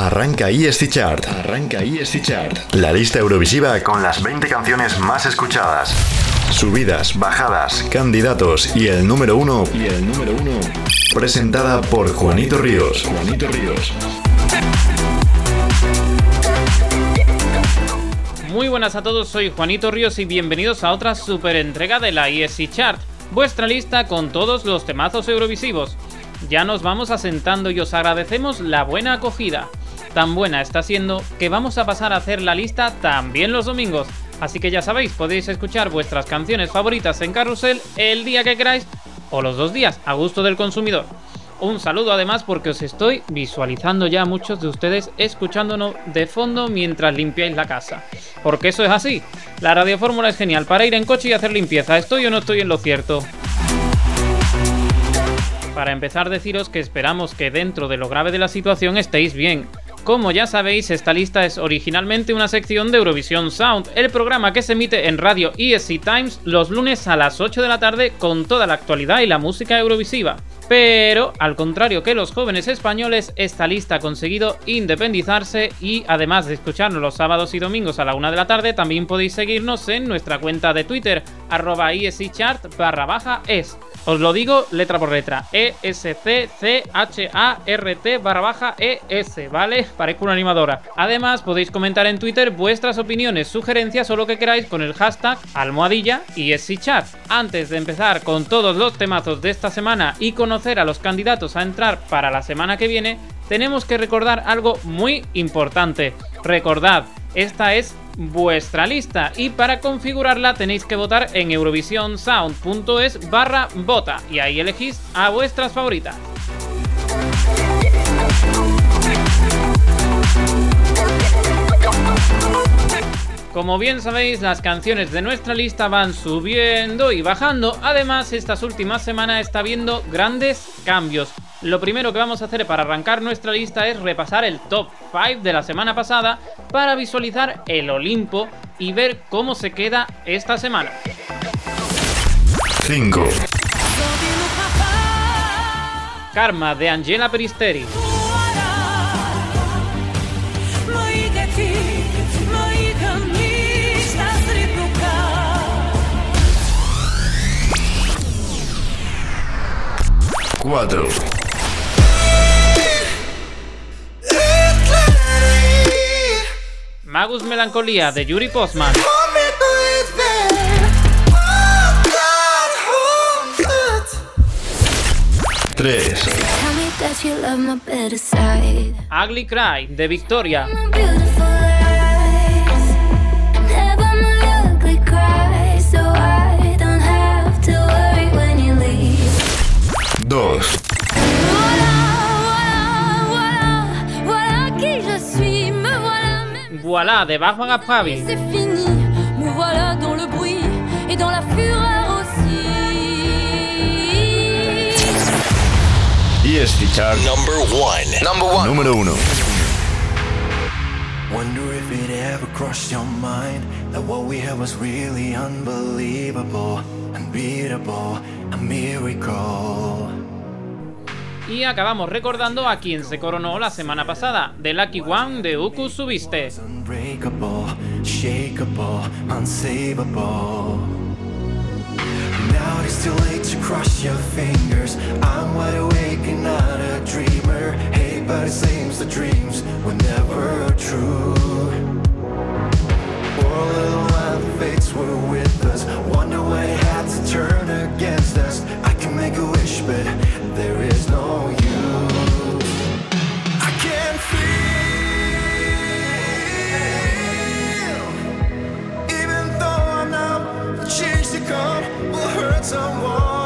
Arranca ESC Chart. Arranca ESC Chart. La lista Eurovisiva con las 20 canciones más escuchadas. Subidas, bajadas, candidatos y el número uno. Y el número uno. Presentada por Juanito Ríos. Juanito Ríos. Muy buenas a todos, soy Juanito Ríos y bienvenidos a otra super entrega de la ESC Chart, vuestra lista con todos los temazos eurovisivos. Ya nos vamos asentando y os agradecemos la buena acogida. Tan buena está siendo que vamos a pasar a hacer la lista también los domingos. Así que ya sabéis, podéis escuchar vuestras canciones favoritas en Carrusel el día que queráis o los dos días, a gusto del consumidor. Un saludo además porque os estoy visualizando ya muchos de ustedes escuchándonos de fondo mientras limpiáis la casa. Porque eso es así. La radiofórmula es genial para ir en coche y hacer limpieza. ¿Estoy o no estoy en lo cierto? Para empezar deciros que esperamos que dentro de lo grave de la situación estéis bien. Como ya sabéis, esta lista es originalmente una sección de Eurovisión Sound, el programa que se emite en radio ESC Times los lunes a las 8 de la tarde con toda la actualidad y la música eurovisiva. Pero, al contrario que los jóvenes españoles, esta lista ha conseguido independizarse y además de escucharnos los sábados y domingos a la una de la tarde, también podéis seguirnos en nuestra cuenta de Twitter, arroba chart barra baja es. Os lo digo letra por letra, E S C C H A R T barra baja E S, ¿vale? Parezco una animadora. Además, podéis comentar en Twitter vuestras opiniones, sugerencias o lo que queráis con el hashtag almohadilla y chat. Antes de empezar con todos los temazos de esta semana y conocer a los candidatos a entrar para la semana que viene, tenemos que recordar algo muy importante. Recordad, esta es vuestra lista y para configurarla tenéis que votar en eurovisionsound.es barra vota y ahí elegís a vuestras favoritas. Como bien sabéis, las canciones de nuestra lista van subiendo y bajando. Además, estas últimas semanas está viendo grandes cambios. Lo primero que vamos a hacer para arrancar nuestra lista es repasar el top 5 de la semana pasada para visualizar el Olimpo y ver cómo se queda esta semana. 5. Karma de Angela Peristeri. 4. Magus Melancolía de Yuri Postman. 3. Ugly Cry de Victoria. 2. Et dans la fureur aussi. ESC Chart Number one. Number one. número 1. Wonder if it ever crossed your mind that what we had was really unbelievable, unbeatable, a miracle. Y acabamos recordando a quien se coronó la semana pasada, The Lucky One de Uku Subiste. Were with us. Wonder when it had to turn against us. I can make wish, We'll hurt someone.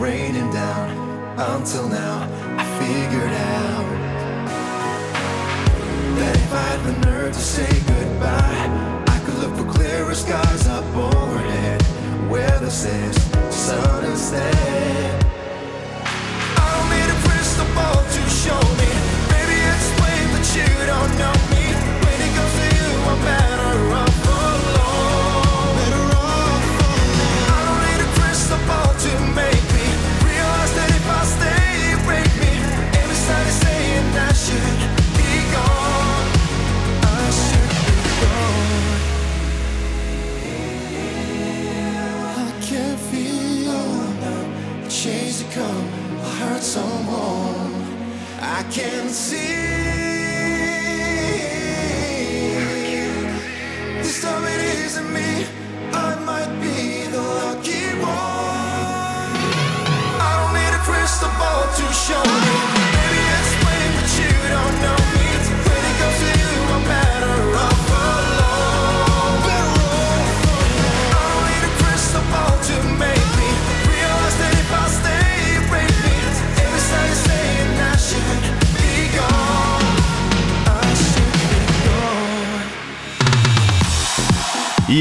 Raining down. Until now, I figured out that if I had the nerve to say goodbye, I could look for clearer skies up overhead. Weather says sun instead. I don't need a crystal ball to show me. Maybe it's plain that you don't know me. When it comes to you, I'm better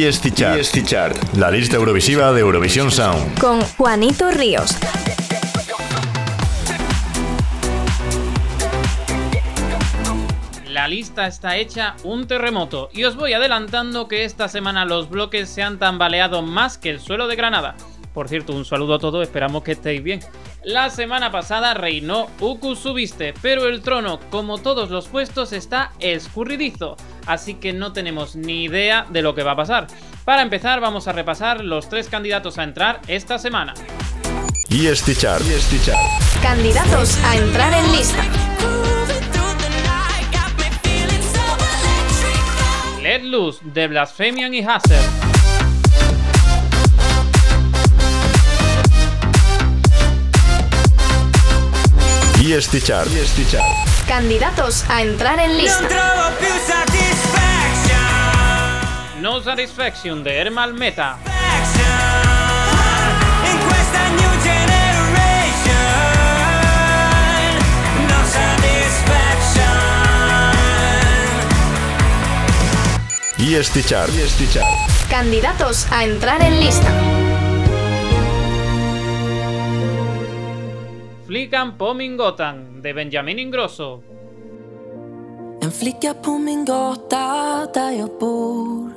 EST Chart. EST Chart. La lista Eurovisiva de Eurovisión Sound. Con Juanito Ríos. La lista está hecha un terremoto y os voy adelantando que esta semana los bloques se han tambaleado más que el suelo de Granada. Por cierto, un saludo a todos, esperamos que estéis bien. La semana pasada reinó Uku Subiste, pero el trono, como todos los puestos, está escurridizo, así que no tenemos ni idea de lo que va a pasar. Para empezar, vamos a repasar los tres candidatos a entrar esta semana. EST Chart. EST Chart. Candidatos a entrar en lista. Let Loose de Blasphemian y Hazer. EST Chart. EST Chart. Candidatos a entrar en lista. No Satisfaction de Hermal Meta. in questa new generation. No satisfaction. EST Chart. EST Chart. Candidatos a entrar en lista. Flickan på min de Benjamin Ingrosso. En flicka på min gata där jag bor Jag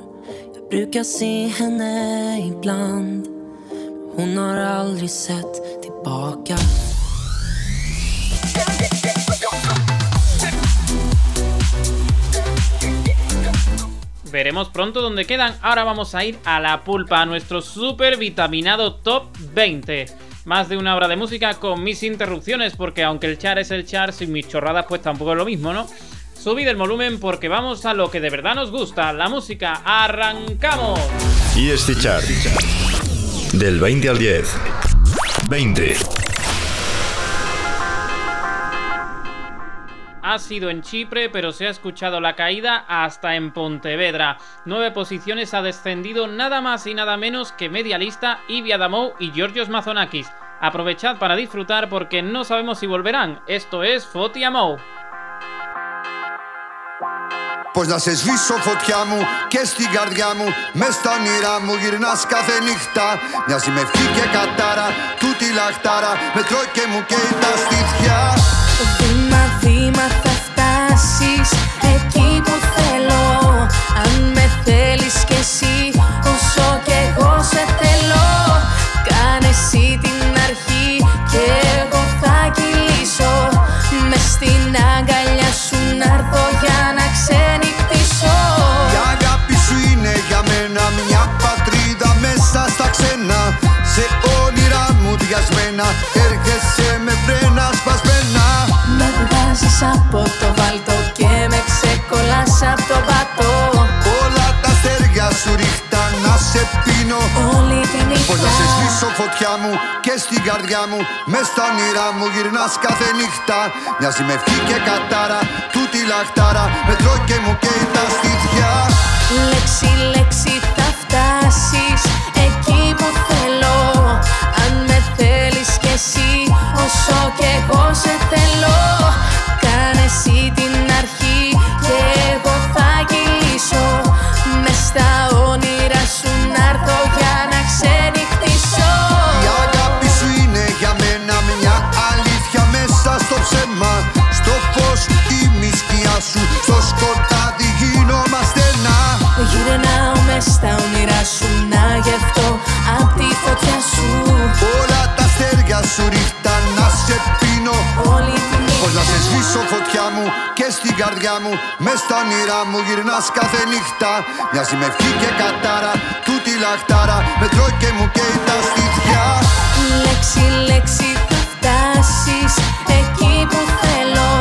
Veremos pronto dónde quedan. Ahora vamos a ir a la pulpa, a nuestro super vitaminado top 20. Más de una hora de música con mis interrupciones, porque aunque el char es el char, sin mis chorradas, pues tampoco es lo mismo, ¿no? Subid el volumen porque vamos a lo que de verdad nos gusta, la música. ¡Arrancamos! EST Chart. Del 20 al 10. 20. Ha sido en Chipre, pero se ha escuchado la caída hasta en Pontevedra. Nueve posiciones ha descendido nada más y nada menos que Medialista, Ibi Adamou y Georgios Mazonakis. Aprovechad para disfrutar porque no sabemos si volverán. Esto es Foti Amou. Πως να σε σβήσω φωτιά μου και στην καρδιά μου Μες στα όνειρά μου γυρνάς κάθε νύχτα. Μοιάζει με ευχή και κατάρα Τούτη λαχτάρα Με τρώει και μου καίει τα στήθια. Βήμα βήμα θα φτάσεις εκεί που θέλω. Αν με θέλεις κι εσύ όσο κι εγώ σε θέλω. Κάνε εσύ την αρχή και εγώ θα κυλήσω. Μες στην αγκαλιά σου να έρθω για διασμένα Έρχεσαι με φρένα σπασμένα. Με βγάζεις από το βάλτο και με ξεκολλάς από το βατό Όλα τα αστέρια σου ρίχτα να σε πίνω. Όλη τη Πως να σε νύχτα σβήσω φωτιά μου και στην καρδιά μου. Μες στα όνειρά μου γυρνάς κάθε νύχτα. Μοιάζει με ευχή και κατάρα Τούτη λαχτάρα. Με τρώει και μου καίει τα στήθια. Λέξη λέξη όσο και εγώ σε θέλω. Κάνε εσύ την αρχή και εγώ θα κυλήσω Μες στα όνειρα σου να έρθω για να ξενυχτήσω. Η αγάπη σου είναι για μένα μια αλήθεια μέσα στο ψέμα. Στο φως τη μισκιά σου, στο σκοτάδι γινόμαστε να Γυρνάω μες στα όνειρα σου να γευτώ απ' τη φωτιά σου σου ρίχτα να σε πίνω. Όλη Πώς να σε σβήσω φωτιά μου και στην καρδιά μου. Μες στα νηρά μου γυρνάς κάθε νύχτα. Μια με και κατάρα, τούτη λαχτάρα. Με τρώει και μου και τα στήθια. Λέξη, λέξη θα φτάσεις εκεί που θέλω.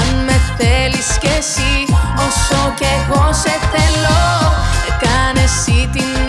Αν με θέλεις κι εσύ όσο κι εγώ σε θέλω. Κάνε εσύ την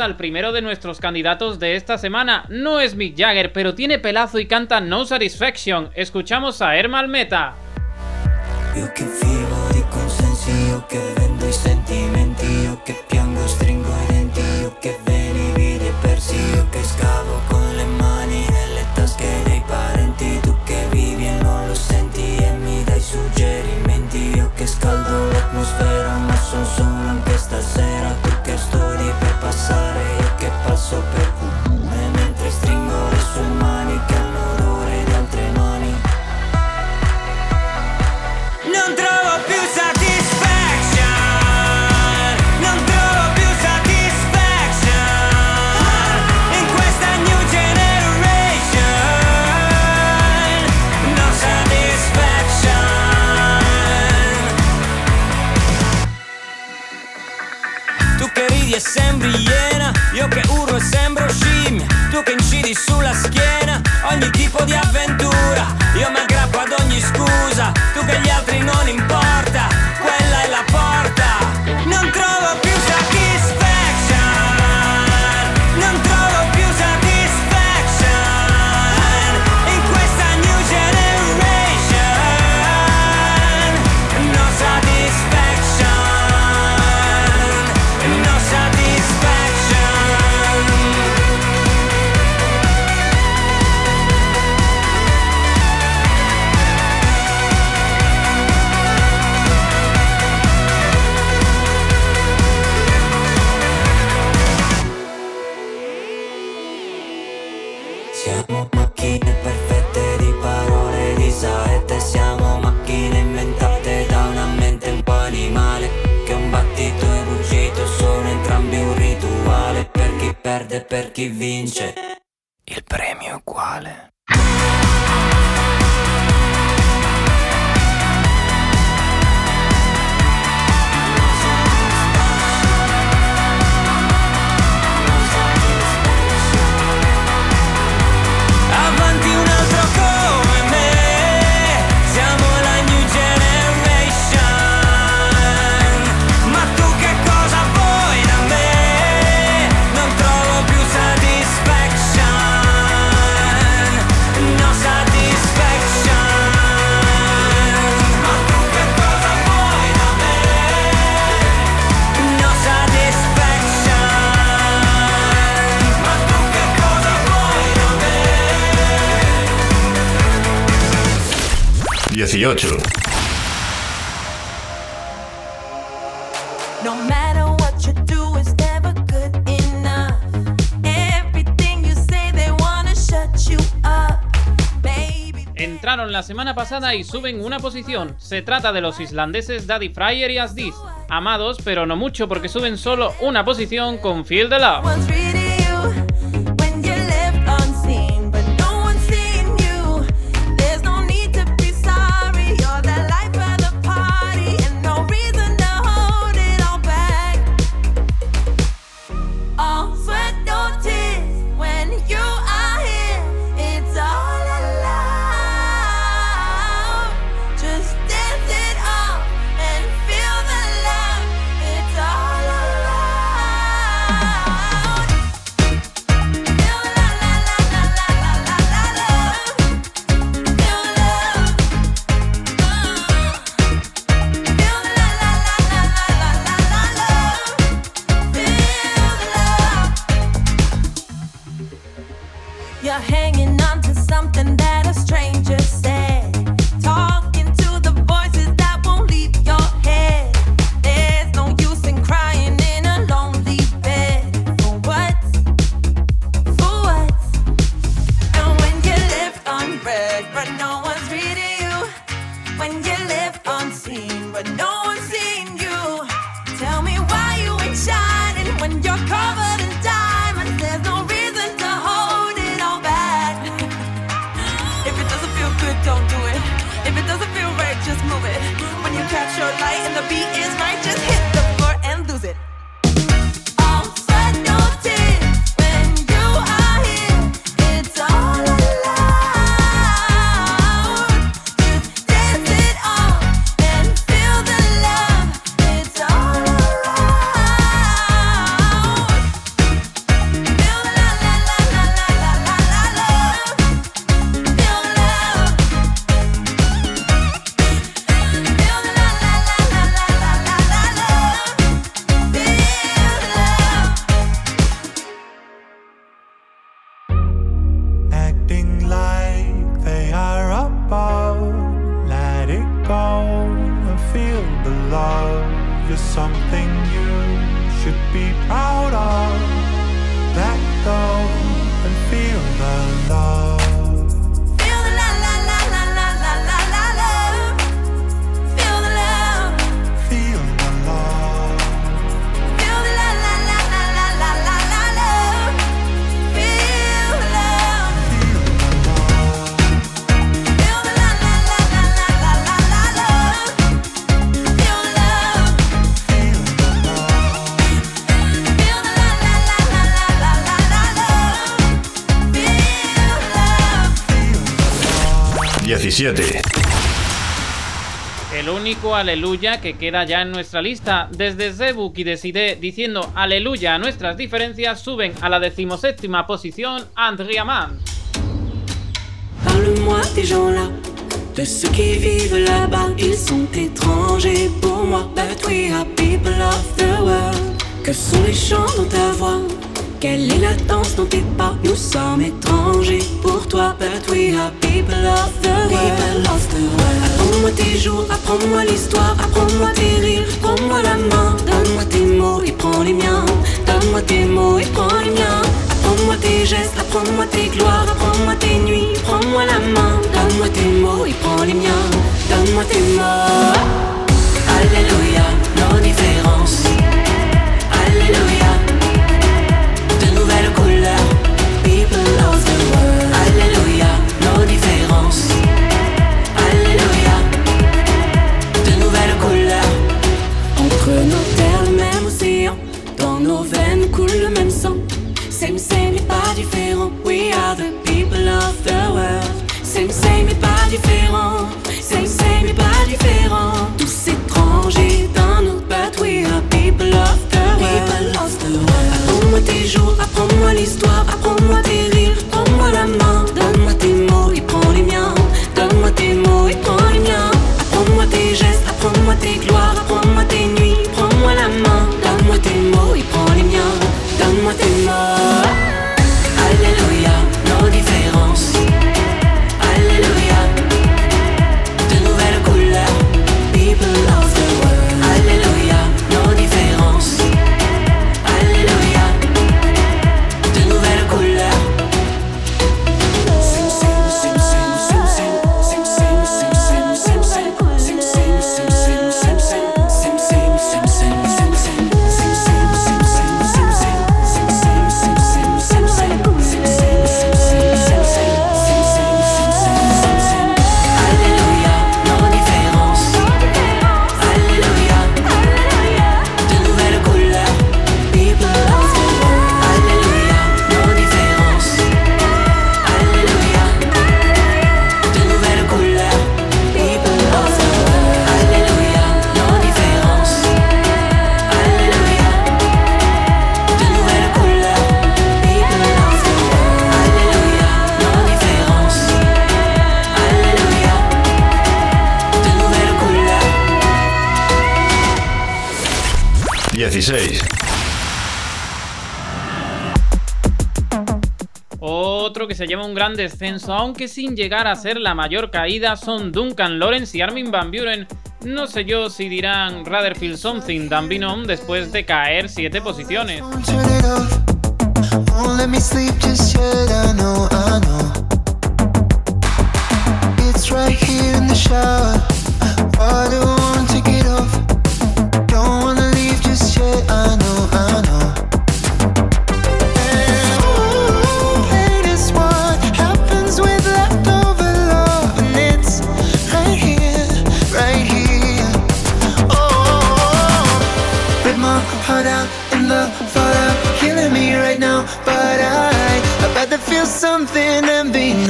al primero de nuestros candidatos de esta semana. No es Mick Jagger, pero tiene pelazo y canta No Satisfaction. Escuchamos a Hermal Meta. di iena Io che urlo e sembro scimmia Tu che incidi sulla schiena. Ogni tipo di avventura Io mi chi vince. Entraron la semana pasada y suben una posición. Se trata de los islandeses Daddy Fryer y Asdis, amados pero no mucho porque suben solo una posición con Feel the Love. light and the beat is my 17. El único aleluya que queda ya en nuestra lista. Desde Zebuk y Decide diciendo aleluya a nuestras diferencias, suben a la decimoséptima posición Andrea Mann. Parle-moi des gens là, de ceux qui vivent là-bas. Ils sont étrangers pour moi. But we are people of the world. Que sont les chants dans ta voix? Quelle est la danse dans tes pas Nous sommes étrangers. Pour toi But we are people of the world, people of the world. Apprends-moi tes jours, apprends-moi l'histoire Apprends-moi tes rires, prends-moi la main Donne-moi tes mots et prends les miens. Donne-moi tes mots et prends les miens. Apprends-moi tes gestes, apprends-moi tes gloires Apprends-moi tes nuits, prends-moi la main Donne-moi tes mots et prends les miens. Donne-moi tes mots. Alléluia, non nos veines coule le même sang. Same, same, mais pas différent. We are the people of the world. Same, same, mais pas différent. gran descenso, aunque sin llegar a ser la mayor caída, son Duncan Lawrence y Armin Van Buren. No sé yo si dirán Ratherfield Something than Been On después de caer 7 posiciones.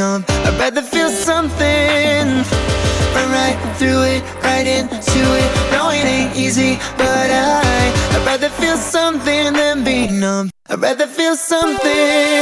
numb. I'd rather feel something. Run right through it, right into it. No, it ain't easy, but I. I'd rather feel something than be numb. I'd rather feel something.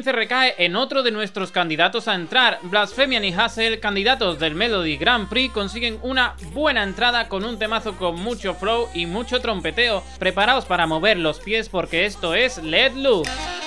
15 recae en otro de nuestros candidatos a entrar. Blasphemian y Hassel, candidatos del Melody Grand Prix, consiguen una buena entrada con un temazo con mucho flow y mucho trompeteo. Preparaos para mover los pies porque esto es Let Loose.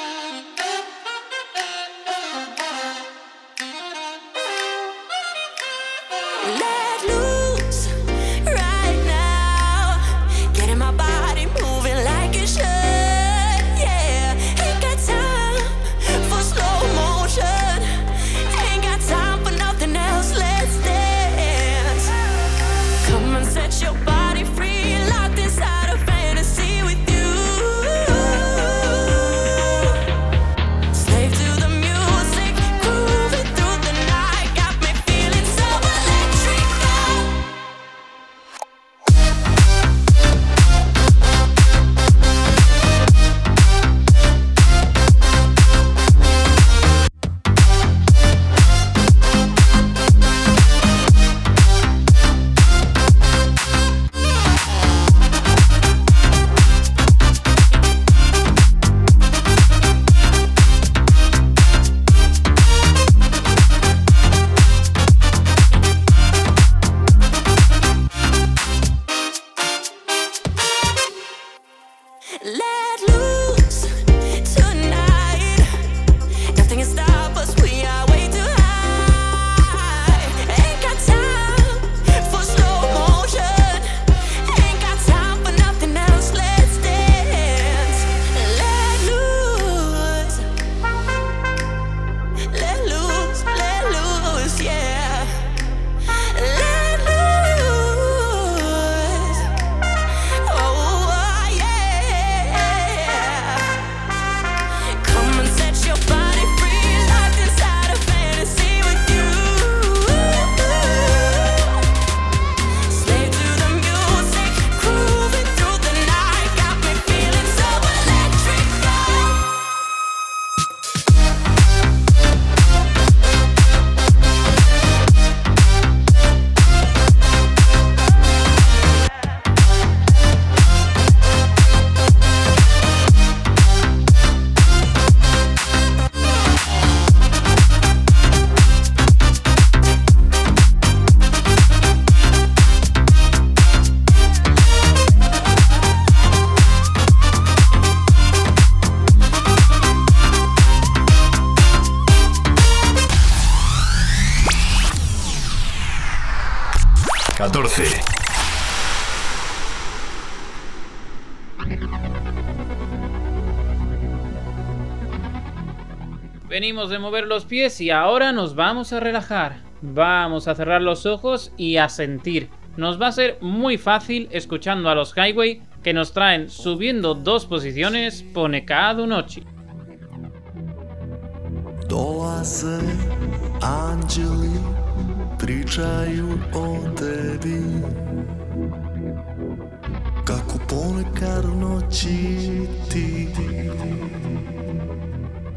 De mover los pies y ahora nos vamos a relajar. Vamos a cerrar los ojos y a sentir. Nos va a ser muy fácil escuchando a los Highway que nos traen subiendo dos posiciones pone cada noche.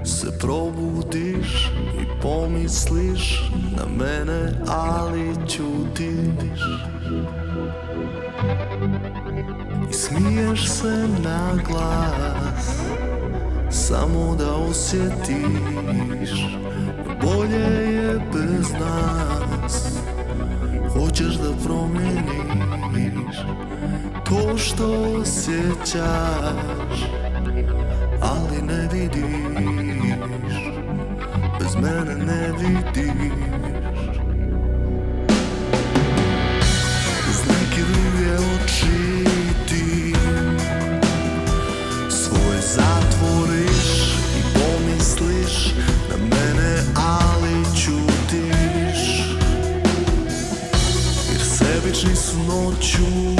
Se probudiš i pomisliš na mene, ali ćutiš. I smiješ se na glas Samo da osjetiš. Bolje je bez nas. Hoćeš da promijeniš To što osjećaš Ali ne vidiš Bez mene ne vidiš. Iz neke druge oči ti Svoj zatvoriš i pomisliš na mene, ali ćutiš. Jer sebični su noću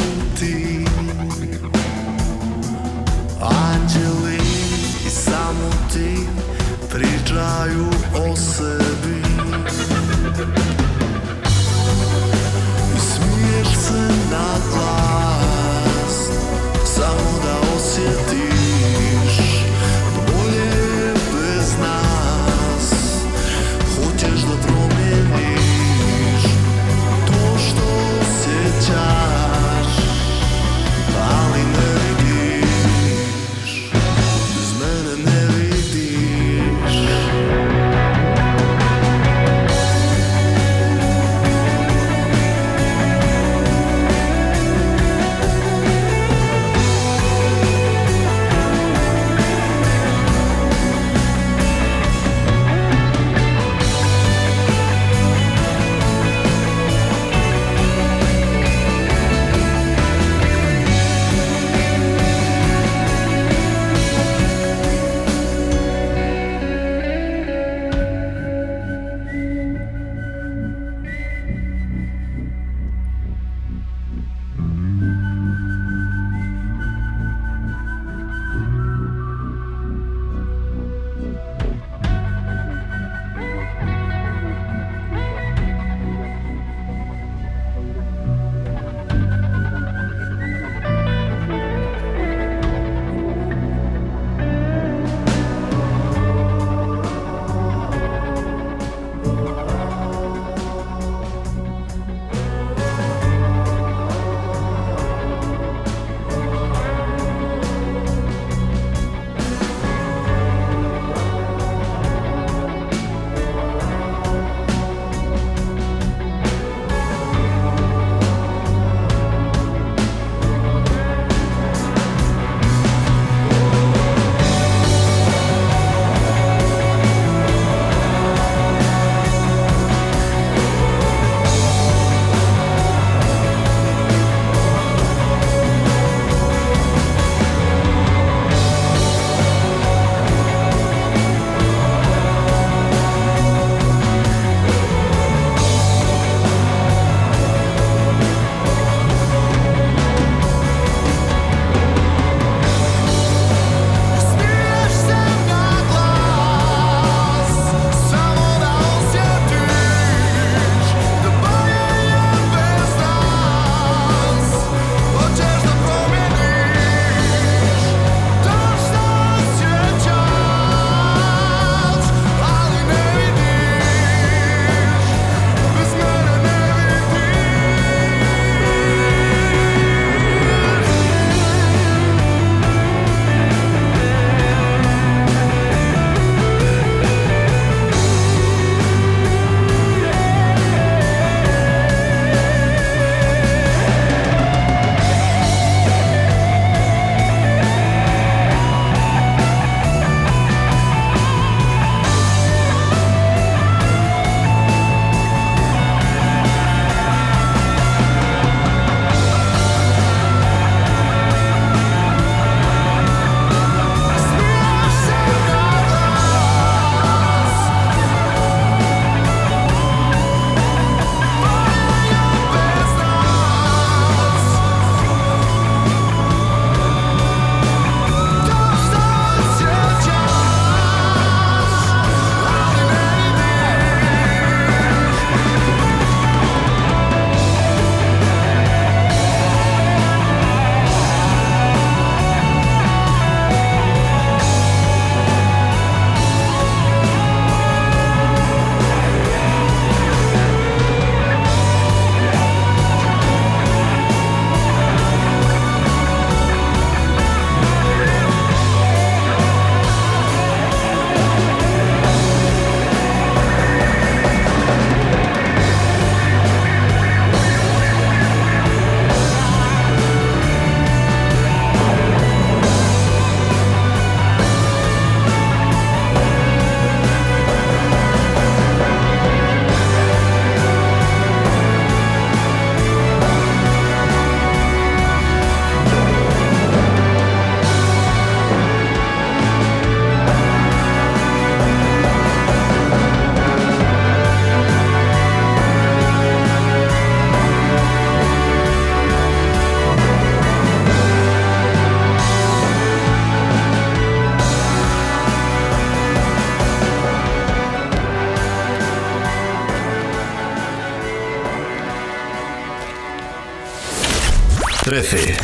13.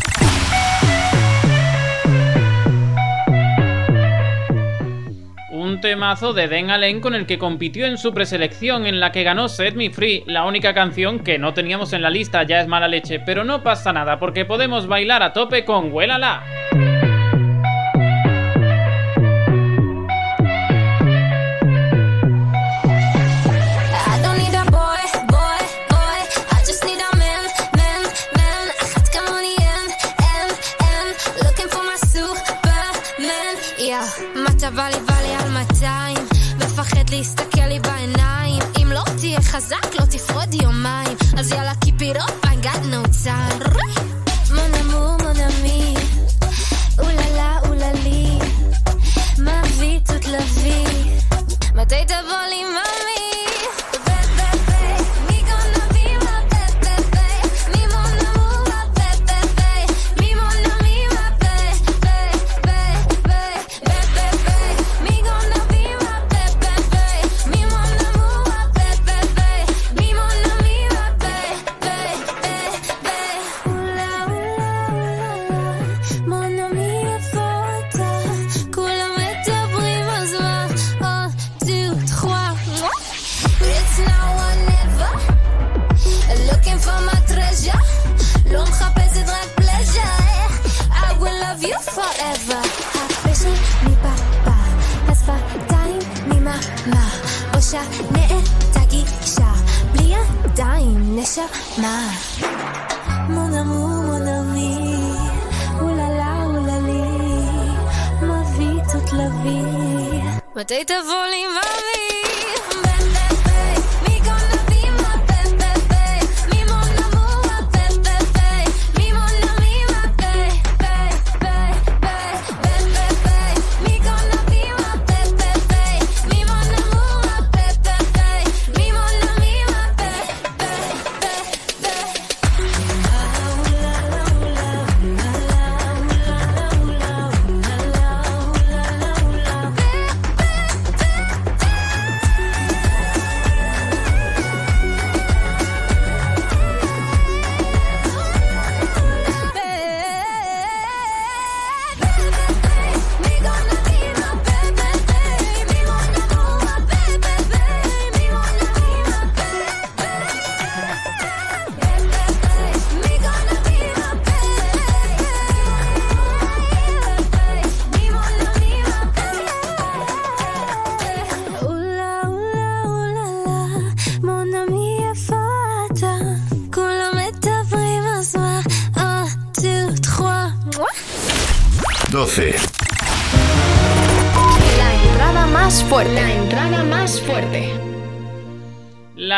Un temazo de Den Allen con el que compitió en su preselección en la que ganó Set Me Free, la única canción que no teníamos en la lista ya es mala leche, pero no pasa nada porque podemos bailar a tope con Huélala. חזק לא תפרוד יומיים. אז יאללה keep it I got no time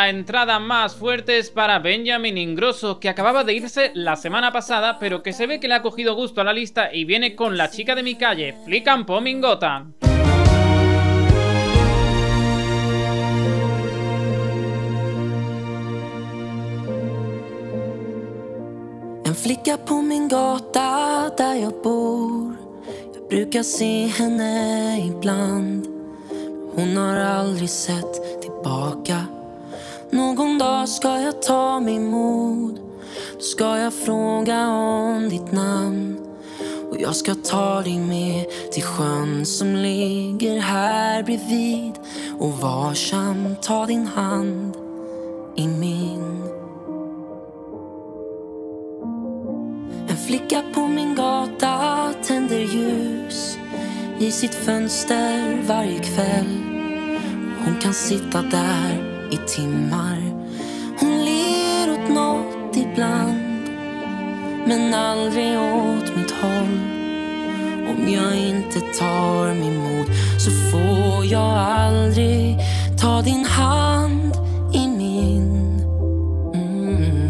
La entrada más fuerte es para Benjamin Ingrosso, que acababa de irse la semana pasada, pero que se ve que le ha cogido gusto a la lista y viene con la chica de mi calle, Flican Pomingota. En flicka på min gata där jag bor. Jag brukar se henne ibland. Hon har aldrig sett tillbaka Någon dag ska jag ta mig mod. Då ska jag fråga om ditt namn. Och jag ska ta dig med till sjön som ligger här bredvid. Och varsamt ta din hand i min. En flicka på min gata tänder ljus i sitt fönster varje kväll. Hon kan sitta där i timmar. Hon ler åt något ibland, men aldrig åt mitt håll. Om jag inte tar mig mod så får jag aldrig ta din hand i min. Mm.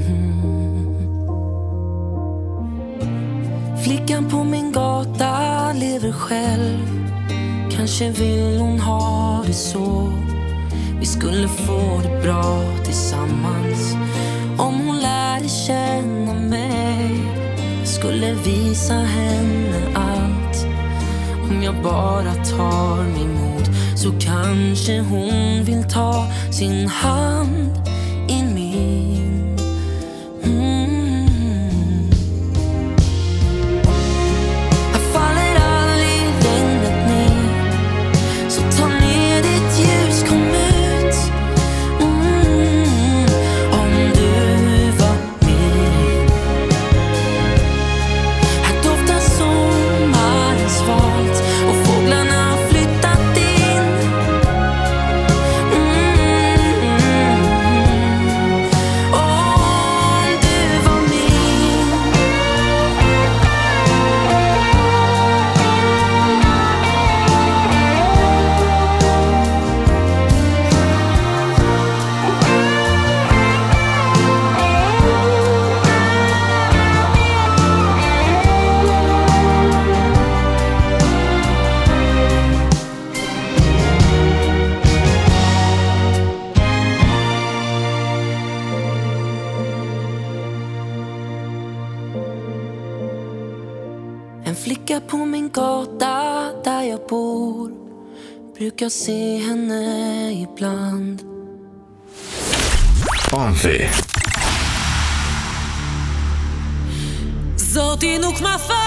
Flickan på min gata lever själv Kanske vill hon ha det så vi skulle få det bra tillsammans. Om hon lärde känna mig Jag skulle visa henne allt. Om jag bara tar mig mod Så kanske hon vill ta sin hand. kjo si hëne i bland Amfi Zoti nuk ma fa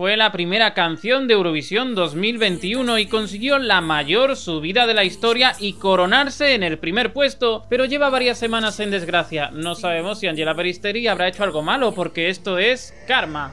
Fue la primera canción de Eurovisión 2021 y consiguió la mayor subida de la historia y coronarse en el primer puesto, pero lleva varias semanas en desgracia. No sabemos si Angela Peristeri habrá hecho algo malo porque esto es karma.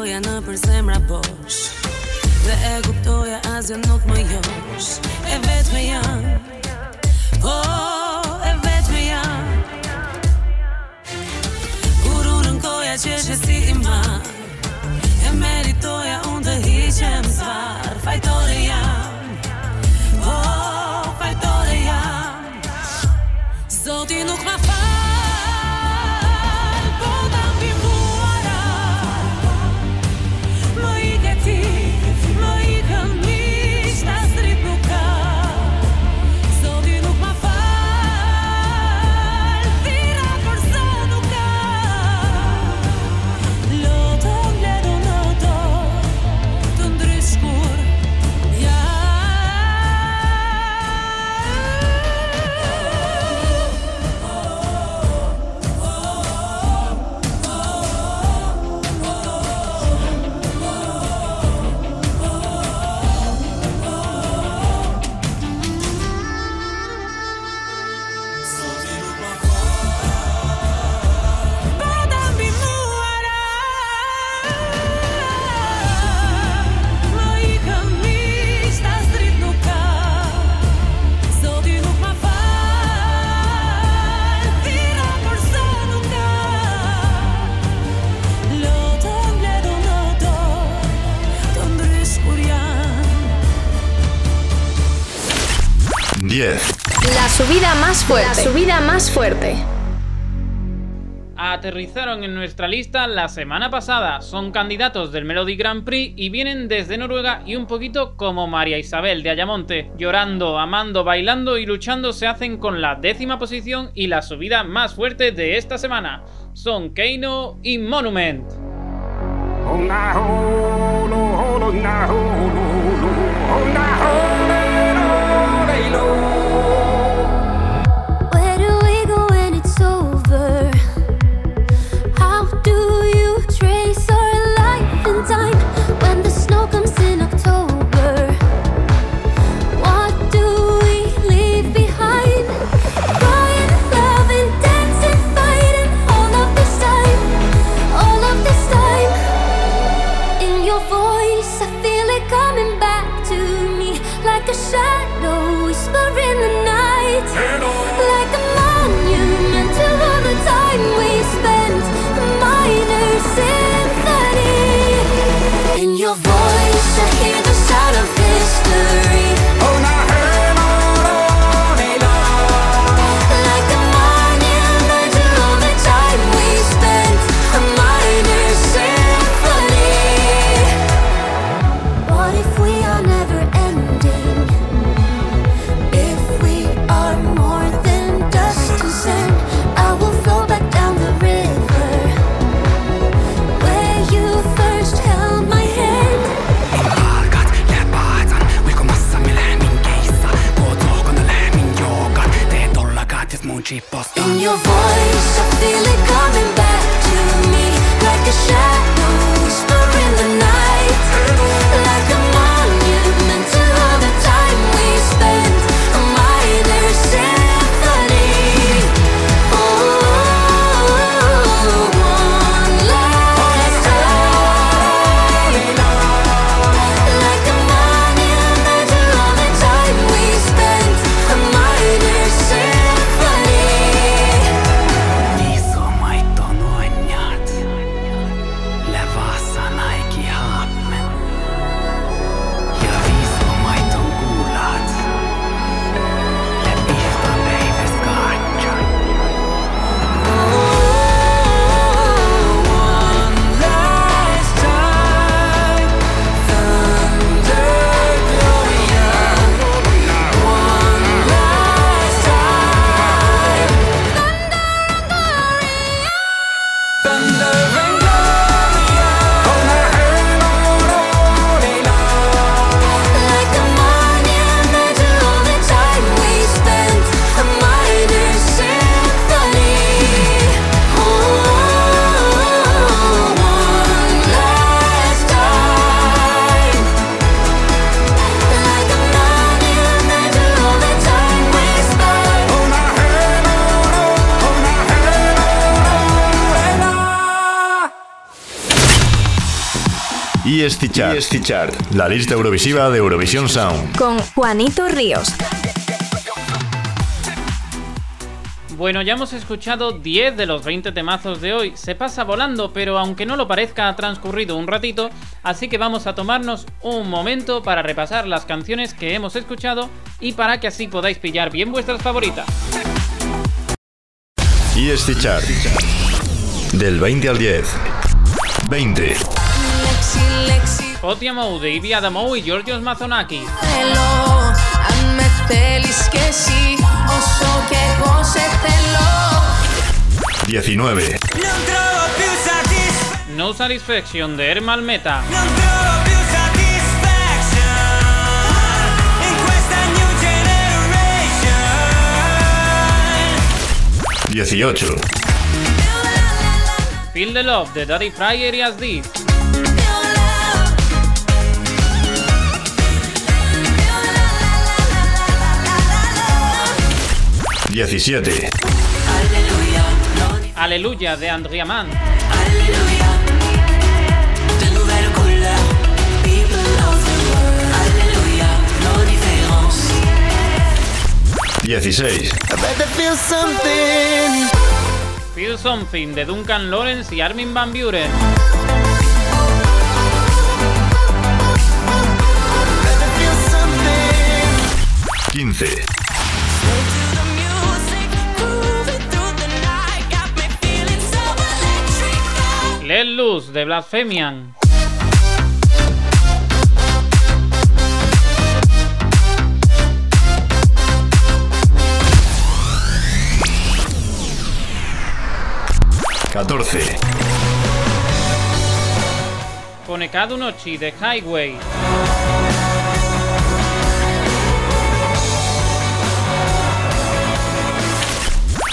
kërkoja në për zemra bosh. Dhe e kuptoja asgjë nuk më josh. E vetë me jam. Oh, e vetë me jam. Kur unë rënkoja që që si i marr E meritoja unë të hiqem zvar Fajtore jam. Oh, fajtore jam. Zoti nuk ma fal más fuerte. Aterrizaron en nuestra lista la semana pasada. Son candidatos del Melody Grand Prix y vienen desde Noruega y un poquito como María Isabel de Ayamonte. Llorando, amando, bailando y luchando se hacen con la décima posición y la subida más fuerte de esta semana. Son Keino y Monument. your voice, I feel it. EST Chart. EST Chart. La lista Eurovisiva de Eurovisión Sound. Con Juanito Ríos. Bueno, ya hemos escuchado 10 de los 20 temazos de hoy. Se pasa volando, pero aunque no lo parezca, ha transcurrido un ratito, así que vamos a tomarnos un momento para repasar las canciones que hemos escuchado y para que así podáis pillar bien vuestras favoritas. EST Chart. Del 20 al 10. 20. Lexi, Lexi, Otiamo de Ivy Adamo y Georgios Mazonakis. θέλω Αν με θέλεις κι εσύ Όσο κι εγώ σε θέλω 19. Non trovo più satisfazione No Satisfaction de Hermal Meta. Non trovo più satisfaction In questa new generation 18. Feel the Love de Daddy Fry Arias D. 17. Aleluya de Andrea Mann. De nouvelles couleurs, people of the world. Alléluia, nos différences. 16. I better feel something. De Duncan Lawrence y Armin Van Buren. Better feel something. 15. Let Loose de Blasphemian. 14. Conecado Nochi de Highway.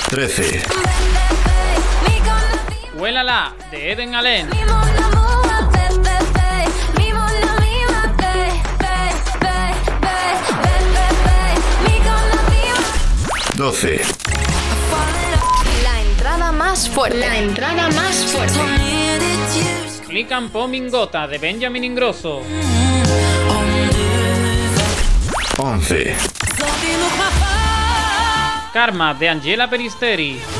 13. Huélala de Eden Allen. 12. La entrada más fuerte. La entrada más fuerte. Click and Pomingota de Benjamin Ingrosso. 11. Karma de Angela Peristeri.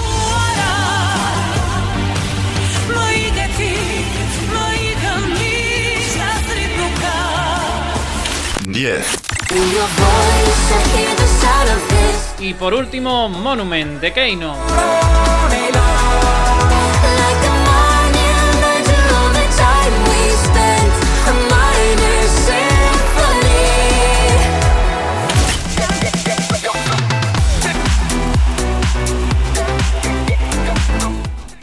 10. Y por último, Monument de Keino.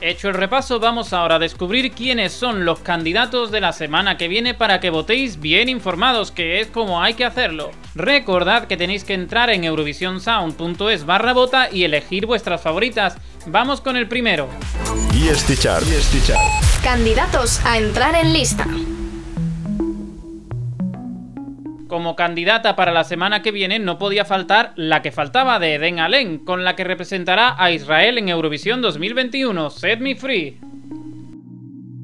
Hecho el repaso, vamos ahora a descubrir quiénes son los candidatos de la semana que viene para que votéis bien informados, que es como hay que hacerlo. Recordad que tenéis que entrar en eurovisionsound.es barra vota y elegir vuestras favoritas. Vamos con el primero. EST Chart. Candidatos a entrar en lista. Como candidata para la semana que viene no podía faltar la que faltaba de Eden Allen, con la que representará a Israel en Eurovisión 2021, Set Me Free.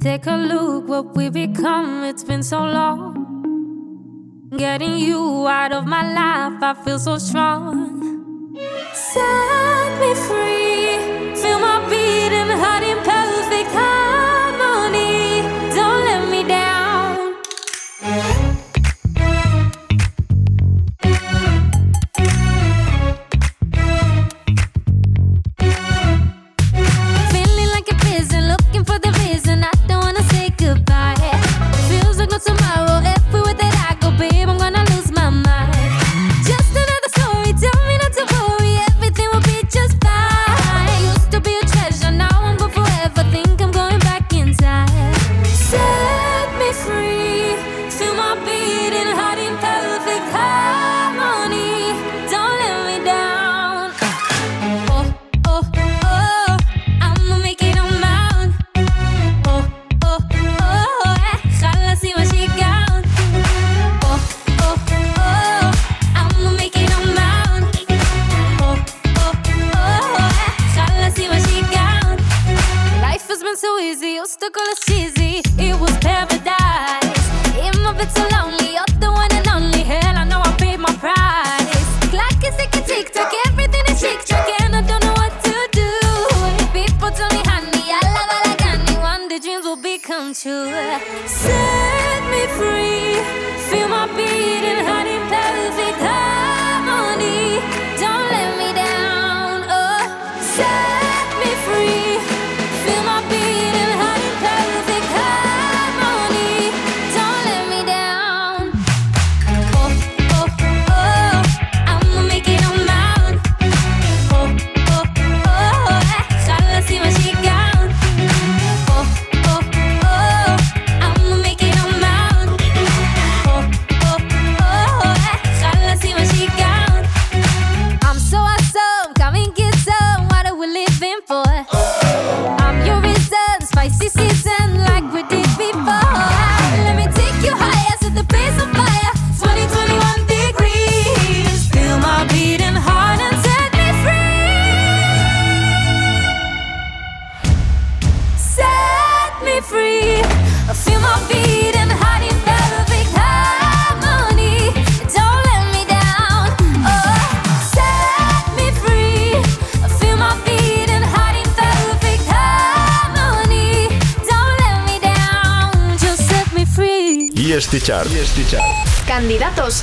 Take a look what we become. It's been so long. Getting you out of my life, I feel so strong. Set me free. Feel my beating heart in perfect harmony.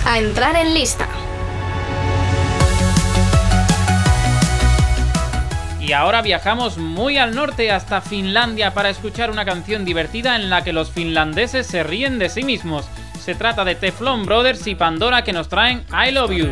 A entrar en lista. Y ahora viajamos muy al norte hasta Finlandia para escuchar una canción divertida en la que los finlandeses se ríen de sí mismos. Se trata de Teflon Brothers y Pandora que nos traen I Love You.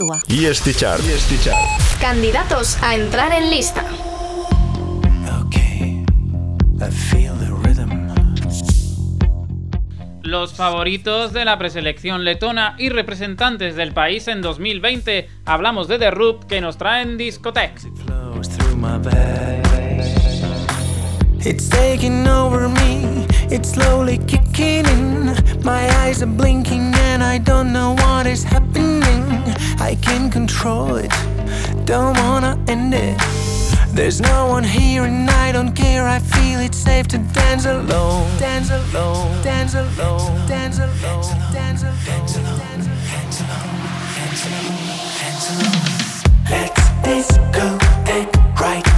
Rakastan sua. EST Chart. Candidatos a entrar en lista. I feel the rhythm. Los favoritos de la preselección letona y representantes del país en 2020. Hablamos de The Roop que nos traen veins. It's taking over me, it's slowly kicking in. My eyes are blinking and I don't know what is happening. I can't control it, don't wanna end it. There's no one here and I don't care. I feel it's safe to dance alone. Dance alone, dance alone, dance alone, dance alone, dance alone, dance alone, dance alone. Let's disco take right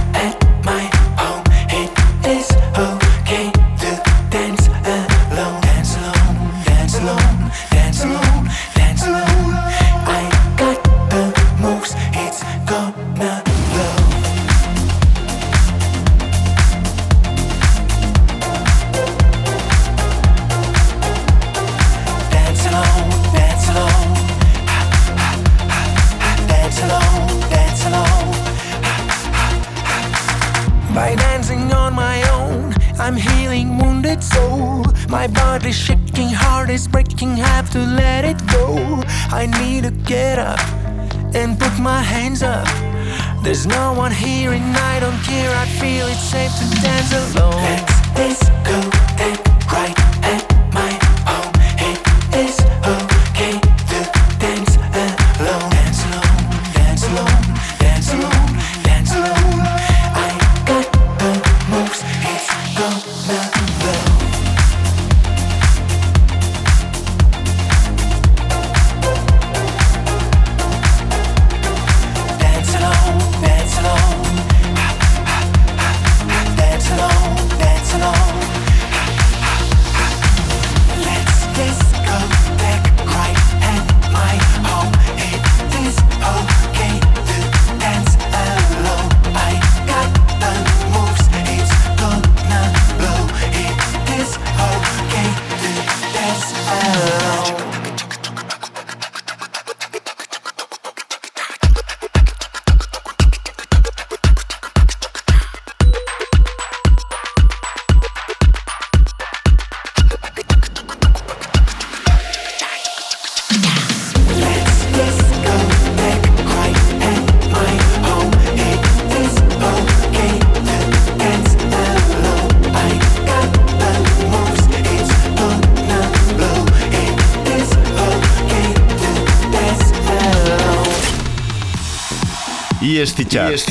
ESC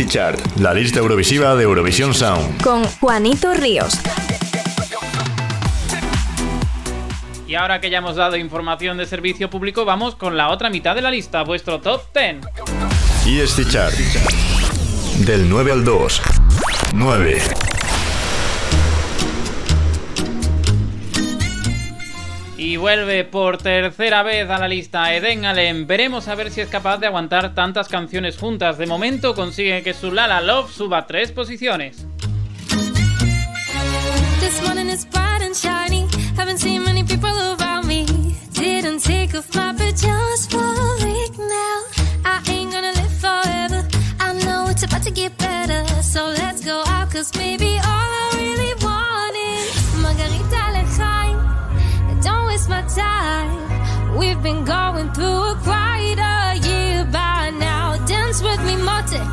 Chart. La lista eurovisiva de Eurovisión Sound. Con Juanito Ríos. Y ahora que ya hemos dado información de servicio público, vamos con la otra mitad de la lista, vuestro top 10. ESC Chart. Del 9 al 2. 9. Y vuelve por tercera vez a la lista Eden Allen. Veremos a ver si es capaz de aguantar tantas canciones juntas. De momento consigue que su Lala Love suba tres posiciones. About to get better. So let's go out, cause maybe all been going through a quite a year by now. Dance with me, Motic.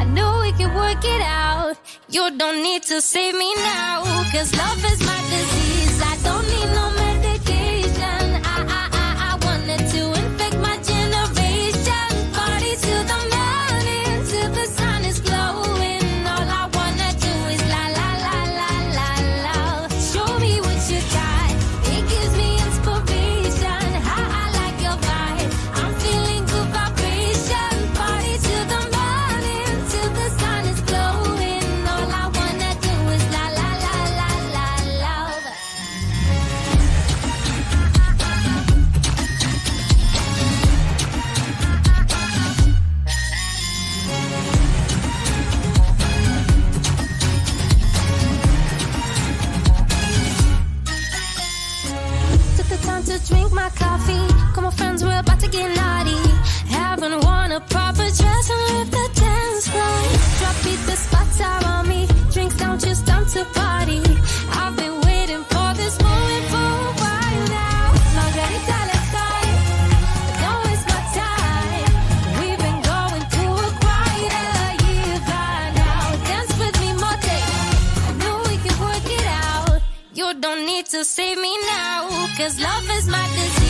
I know we can work it out. You don't need to save me now, cause love is my disease. I don't need no medication. To save me now, cause love is my disease.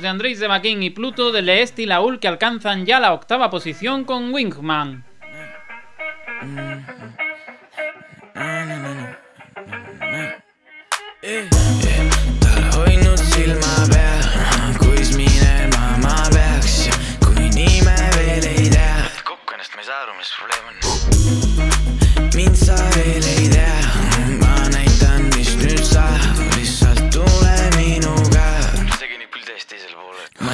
De Andrés de Maquin y Pluto, de Leest y Laul que alcanzan ya la octava posición con Wingman.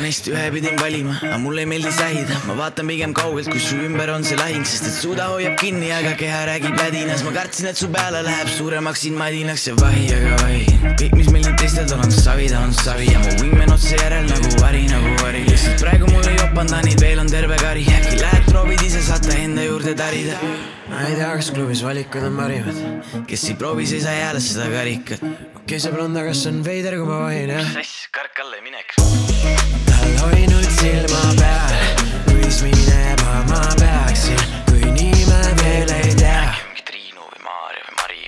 Ma neist ühe pidin valima, aga mulle ei meeldi sähida, ma vaatan pigem kaugelt, kui su ümber on see lahing, sest et suda hoiab kinni, aga keha räägib lädinas, ma kartsin, et su peale läheb suuremaks siin madinaks see vahi, aga vahi. kõik, mis meil nüüd teistel on, on savi, ta on savi ja mu wingman otse järel nagu vari, nagu vari. lihtsalt praegu mul ei jopanda, neid veel on terve kari, äkki lähed proovid ise, saate enda juurde tärida. ma ei tea, kas klubis valikud on parimad, kes ei proovi, see ei saa jääda seda karikat. okei okay,, see blond, aga see on veider, kui ma vahin, jah. sass, kark alla ja minek. Tal hoidnud silma peal, kuis minema ma peaksin, kui nime veel ei tea. mingi Triinu või Maarja või Mari.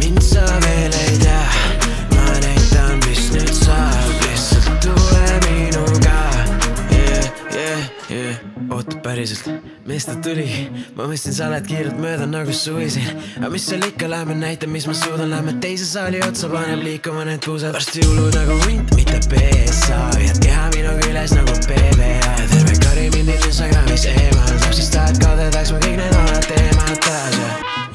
mind sa oota päriselt, mees ta tuli, ma mõtlesin, sa lähed kiirelt mööda nagu suvisin. aga mis seal ikka, lähme näita, mis ma suudan, lähme teise saali otsa, paneb liikuma need kuused. varsti hullud nagu hunt, mitte PSA ja keha minu küljes nagu PVA. terve kari mind Instagramis eemaldab, siis tahad kadedaks, ma kõik need vanad teemad taas ja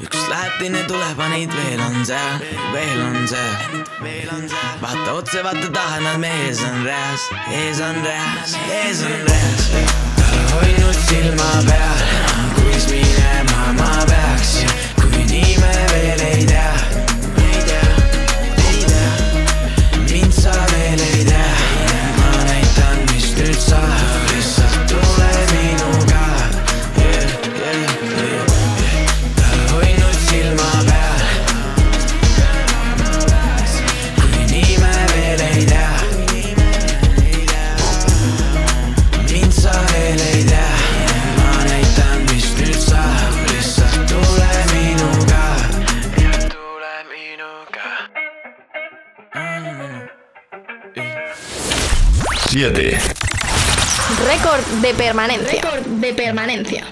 üks läheb, teine tuleb, aga neid veel on seal, veel on seal, veel on seal. vaata otse, vaata taha, nad mees on reas, ees on reas, ees on reas hoidnud silma peal, kuis minema ma peaksin, kui nii me veel ei tea. ei tea, ei tea, mind sa veel ei tea. Permanencia. Récord de permanencia.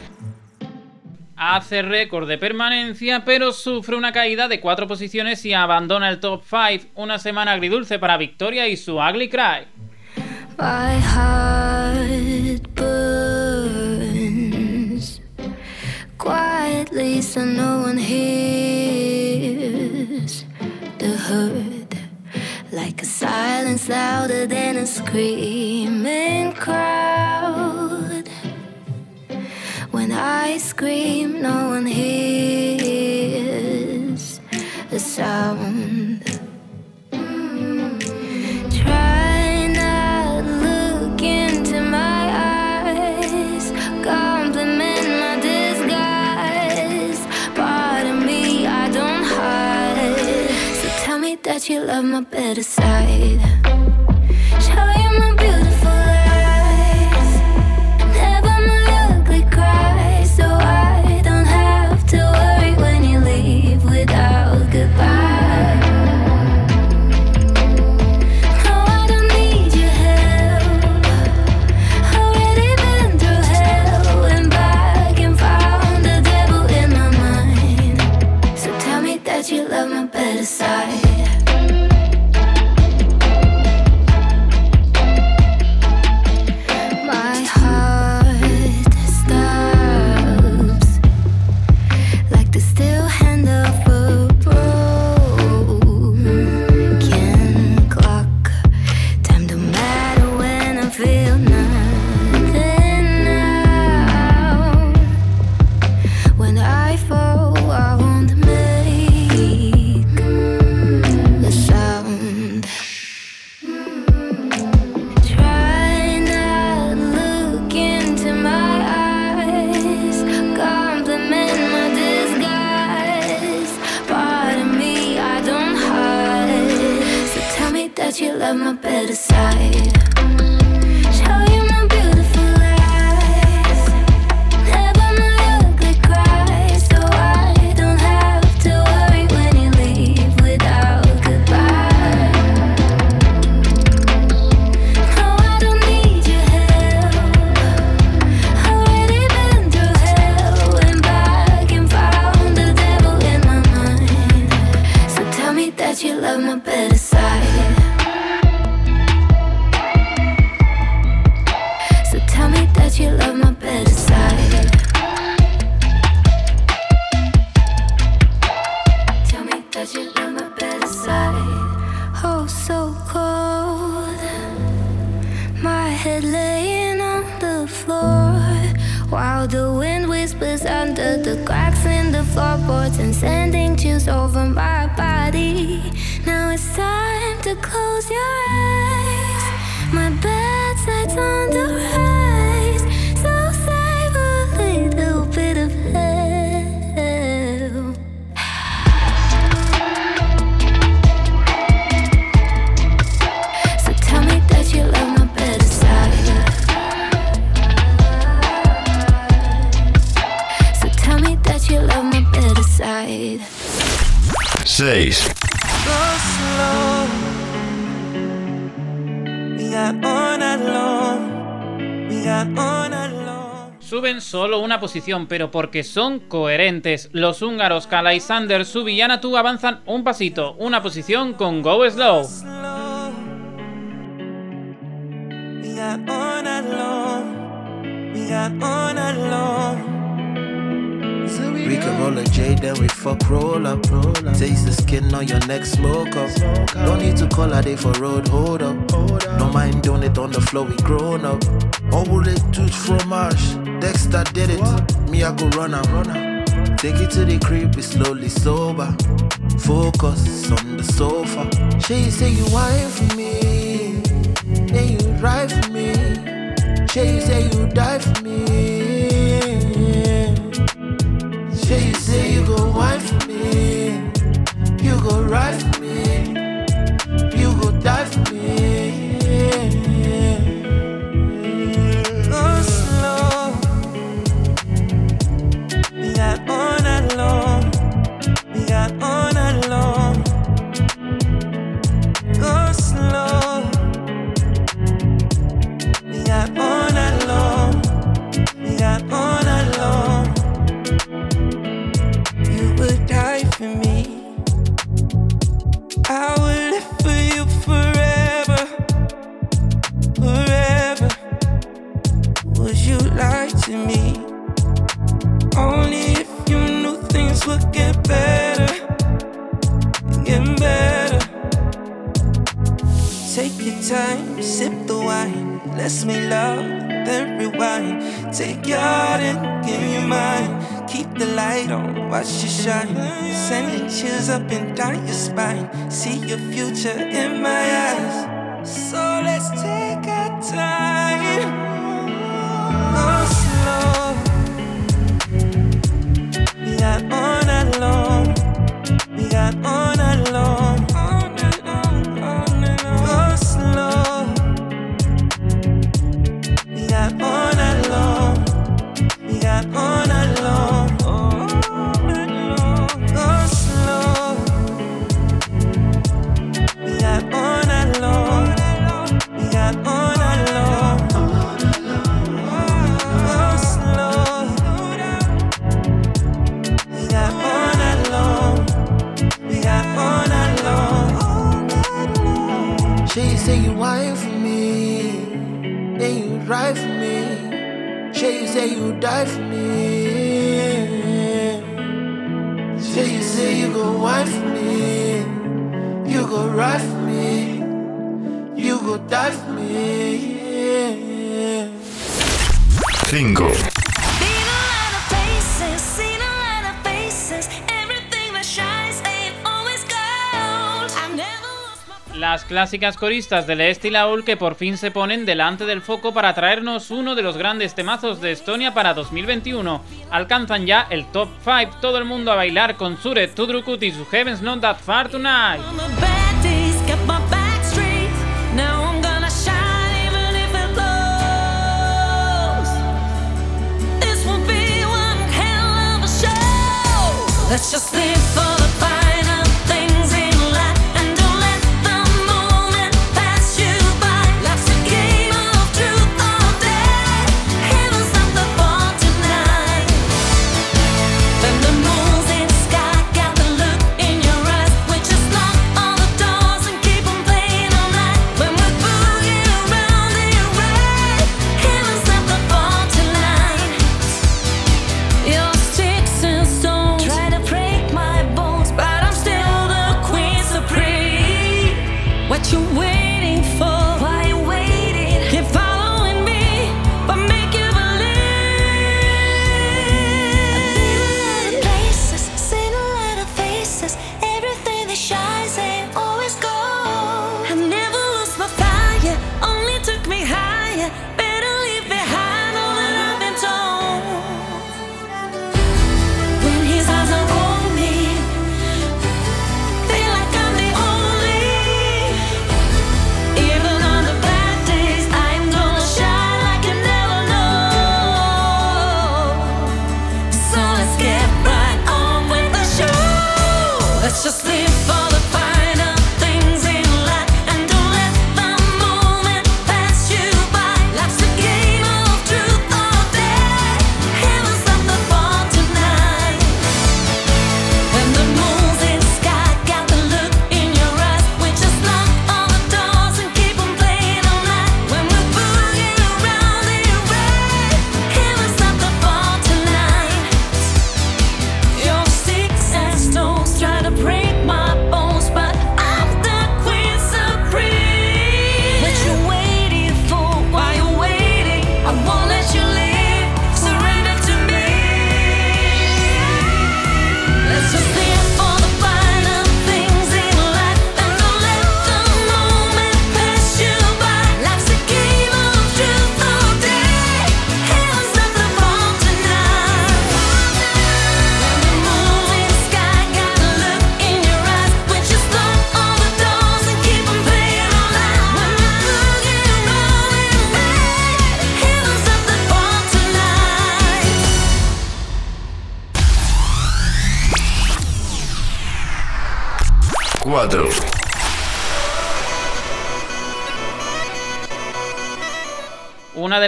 Hace récord de permanencia, pero sufre una caída de cuatro posiciones y abandona el top 5. Una semana agridulce para Victoria y su Ugly Cry. My heart burns quietly so no one hears the hurt. Like a silence louder than a screaming crowd. When I scream, no one hears the sound. You love my better side. Posición, pero porque son coherentes. Los húngaros Kala y Sander, su villana tú avanzan un pasito, una posición con Go Slow. We got all night long. We got all night long. So we We can roll a J, then we fuck roll up. Taste the skin on your neck, smoke up. Don't need to call a day for road, hold up. No mind doing it on the floor, we grown up. All fromage. Dexter did it. Me, I go run am. Take it to the crib, we slowly sober. Focus on the sofa. She say you wine for me, then you ride for me. She say you die for me. She say you go wine for me, you go ride for me, to me? Only if you knew things would get better. Get better. Take your time, sip the wine. Let's make love, then rewind. Take your heart and give me mine. Keep the light on, watch it shine. Sending chills up and down your spine. See your future in my eyes. So let's take our time. that uh. Say you wine for me, then you ride for me. Say you say you die for me. She say you go wine for me, you go ride for me, you go die for me. Clásicas coristas del Este y Laul que por fin se ponen delante del foco para traernos uno de los grandes temazos de Estonia para 2021. Alcanzan ya el top 5, todo el mundo a bailar con Sure Tudrukut y su Heaven's Not That Far Tonight.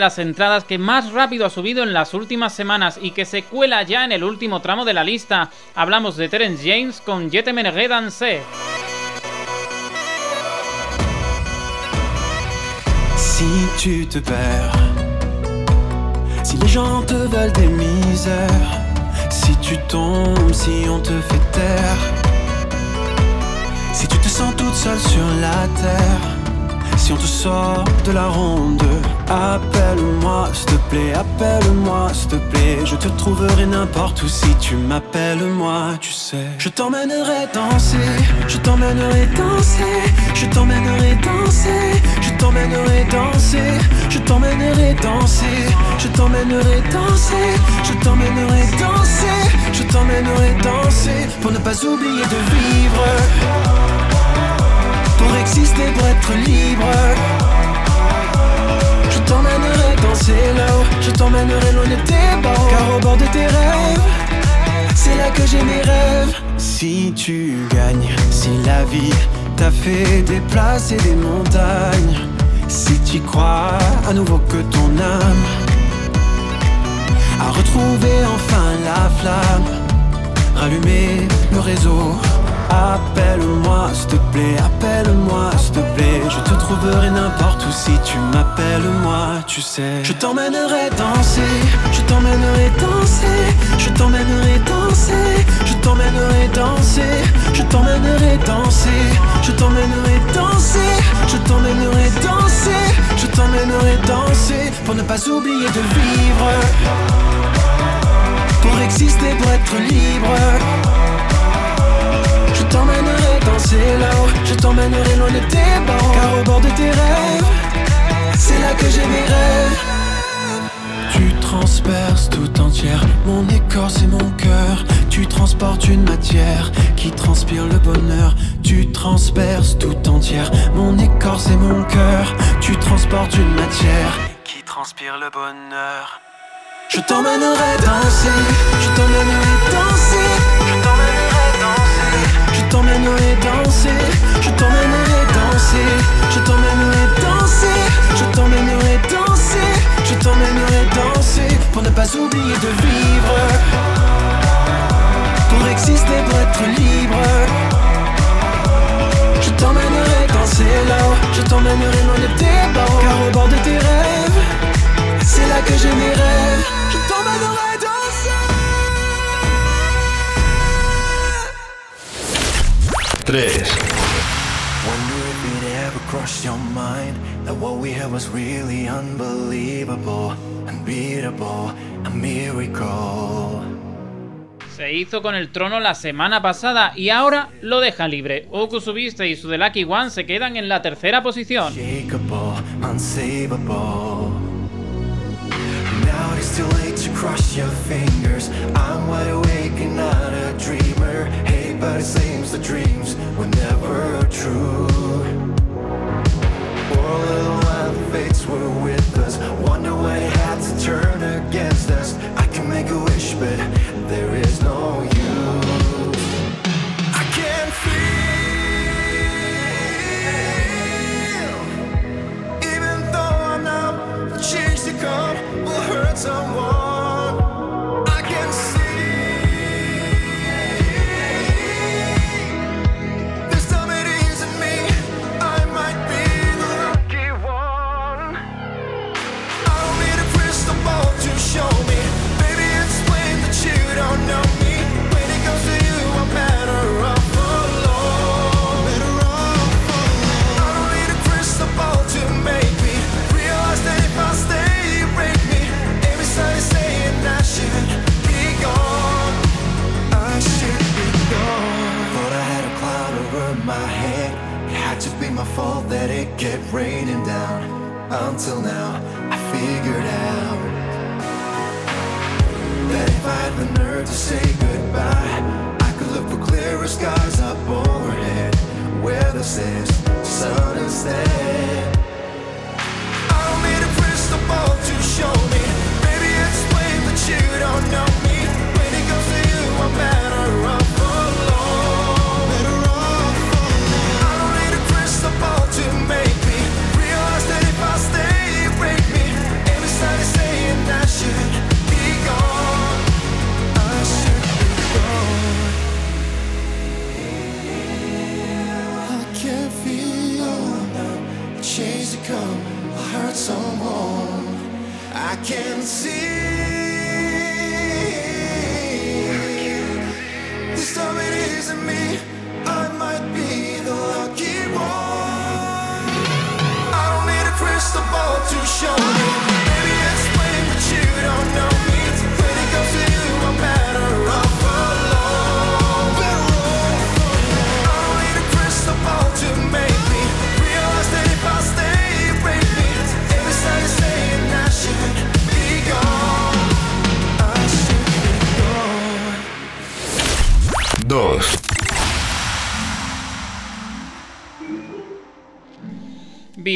Las entradas que más rápido ha subido en las últimas semanas y que se cuela ya en el último tramo de la lista. Hablamos de Terence James con Je te menerai danser. Si tu te perds, si les gens te veulent des misères, si tu tombes, si on te fait taire, si tu te sens toute seule sur la terre, si on te sort de la ronde, appelle-moi, s'il te plaît, appelle-moi, s'il te plaît, je te trouverai n'importe où si tu m'appelles moi, tu sais. Je t'emmènerai danser, je t'emmènerai danser, je t'emmènerai danser, je t'emmènerai danser, je t'emmènerai danser, je t'emmènerai danser, je t'emmènerai danser, je t'emmènerai danser. Pour ne pas oublier de vivre, exister, pour être libre. Je t'emmènerai danser là-haut, je t'emmènerai loin de tes bords, car au bord de tes rêves, c'est là que j'ai mes rêves. Si tu gagnes, si la vie t'a fait déplacer des montagnes, si tu crois à nouveau que ton âme a retrouvé enfin la flamme, rallumer le réseau. Appelle-moi, s'il te plaît, appelle-moi, s'il te plaît. Je te trouverai n'importe où si tu m'appelles moi, tu sais. Je t'emmènerai danser, je t'emmènerai danser, je t'emmènerai danser, je t'emmènerai danser, je t'emmènerai danser, je t'emmènerai danser, je t'emmènerai danser, je t'emmènerai danser pour ne pas oublier de vivre, pour exister, pour être libre. Je t'emmènerai danser là-haut, je t'emmènerai loin de tes bords, car au bord de tes rêves, c'est là que j'ai mes rêves. Tu transperces tout entière mon écorce et mon cœur. Tu transportes une matière qui transpire le bonheur. Tu transperces tout entière mon écorce et mon cœur. Tu transportes une matière qui transpire le bonheur. Je t'emmènerai danser, je t'emmènerai danser, t'emmènerai danser, je t'emmènerai danser, je t'emmènerai danser, je t'emmènerai danser, je t'emmènerai danser pour ne pas oublier de vivre, pour exister, pour être libre. Je t'emmènerai danser là-haut, je t'emmènerai loin de tes car au bord de tes rêves, c'est là que j'ai mes rêves. Je t'emmènerai 3. Wonder if it ever crossed your mind that what we had was really unbelievable, unbeatable, a miracle. Se hizo con el trono la semana pasada y ahora lo deja libre. Oku Subiste y su The Lucky One se quedan en la tercera posición. Unshakable, unsavable. Now it's too late to cross your fingers. I'm wide awake and not a dreamer. But it seems the dreams were never true. A little while, the fates were with us. Wonder what it had to turn against us. I can make a wish, but there is no use.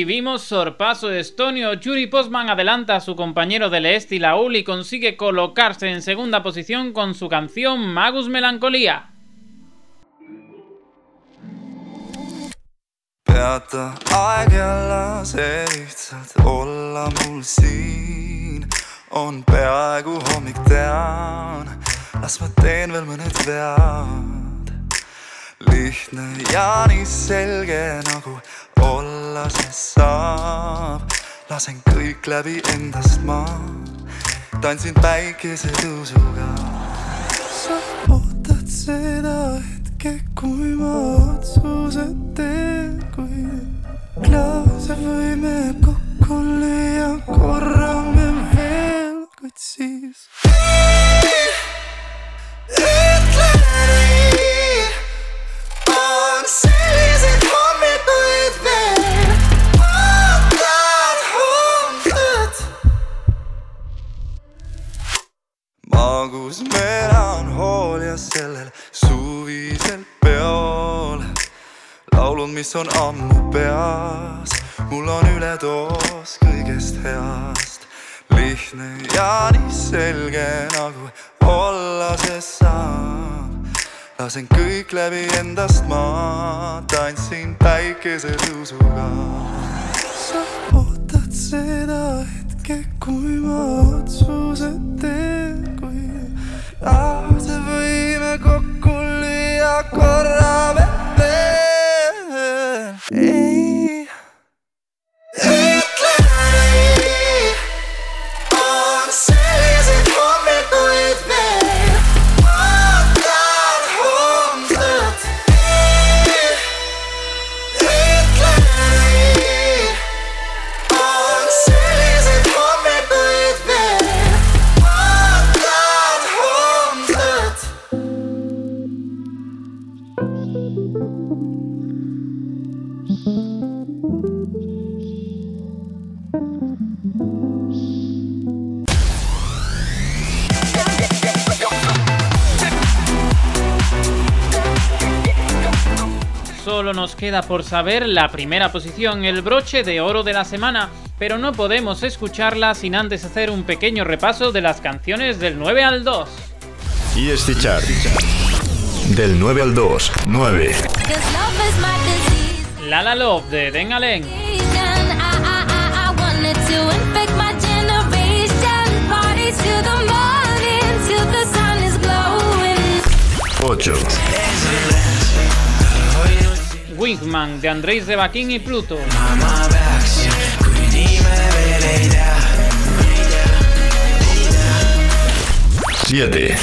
Vivimos sorpaso estonio. Yuri Postman adelanta a su compañero del Este y y consigue colocarse en segunda posición con su canción Magus Melancolía. See saab, lasen kõik läbi endast ma tantsin päikesetõusuga. sa ootad seda hetke, kui ma otsuse teen, kui klaase võime kokku lüüa, korra mis on ammu peas, mul on üledoos kõigest heast. lihtne ja nii selge nagu olla see saab. lasen kõik läbi endast ma tantsin päikesetõusuga. sa ootad seda hetke, kui ma otsuse teen, kui lahti võime kokku lüüa korra Hey. Solo nos queda por saber la primera posición, el broche de oro de la semana, pero no podemos escucharla sin antes hacer un pequeño repaso de las canciones del 9 al 2. ESC Chart. Del 9 al 2. 9. Cause love is my disease. La La Love de Den Allen. I, Wingman de Andrei Rebaquín y Pluto. Siete.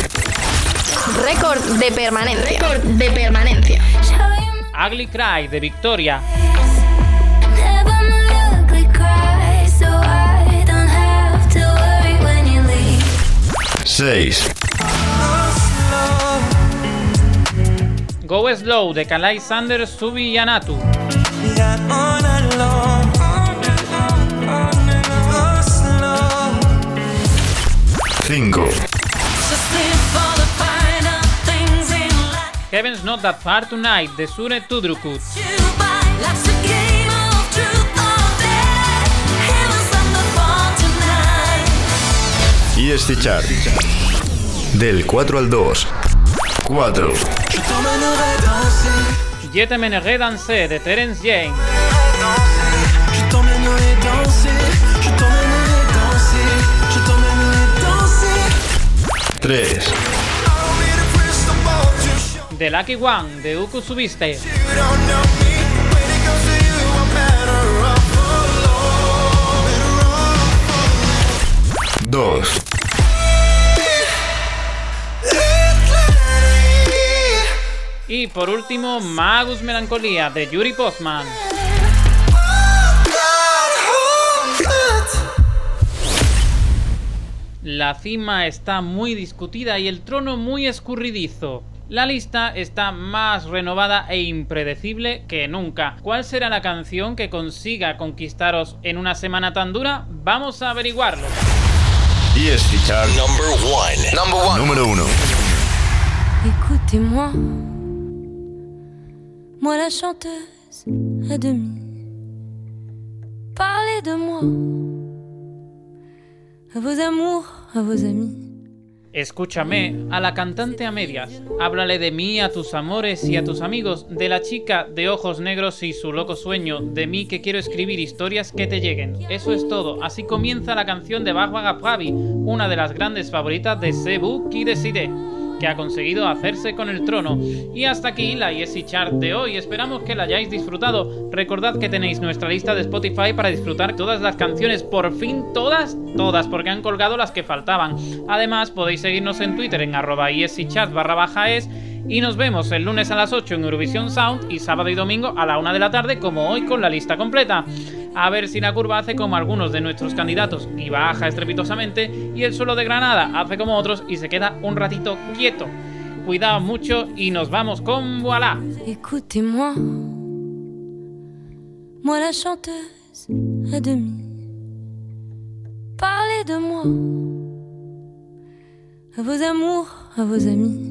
Récord de permanencia. Récord de permanencia. Ugly Cry de Victoria. 6. Go Slow de Kalai Sanders, Subi y Anatu. on alone, slow. 5. Heaven's Not That Far Tonight de Sure Tudrukut. ESC Chart. Del 4 al 2. 4. Je t'emmènerai danser de Terence Jane. Je t'emmènerai danser, je t'emmènerai danser, je t'emmènerai danser. 3. The Lucky One de Uku Subiste. 2. Y por último, Magus Melancolía de Yuri Postman. La cima está muy discutida y el trono muy escurridizo. La lista está más renovada e impredecible que nunca. ¿Cuál será la canción que consiga conquistaros en una semana tan dura? Vamos a averiguarlo. ESC Chart Number one. Number one. número 1. Écoutez-moi, moi la chanteuse à demi. Parlez de moi, à vos amours, à vos amis. Escúchame, a la cantante a medias. Háblale de mí a tus amores y a tus amigos, de la chica de ojos negros y su loco sueño, de mí que quiero escribir historias que te lleguen. Eso es todo. Así comienza la canción de Barbara una de las grandes favoritas de Cebu qui Decide, que ha conseguido hacerse con el trono. Y hasta aquí la ESI Chart de hoy. Esperamos que la hayáis disfrutado. Recordad que tenéis nuestra lista de Spotify para disfrutar todas las canciones, por fin todas, todas, porque han colgado las que faltaban. Además, podéis seguirnos en Twitter en arroba barra. Y nos vemos el lunes a las 8 en Eurovisión Sound y sábado y domingo a la 1 de la tarde, como hoy, con la lista completa. A ver si la curva hace como algunos de nuestros candidatos y baja estrepitosamente, y el suelo de Granada hace como otros y se queda un ratito quieto. Cuidado mucho y nos vamos con voilà. Écoutez-moi, moi la chanteuse à demi. Parlez de moi, à vos amours, à vos amis.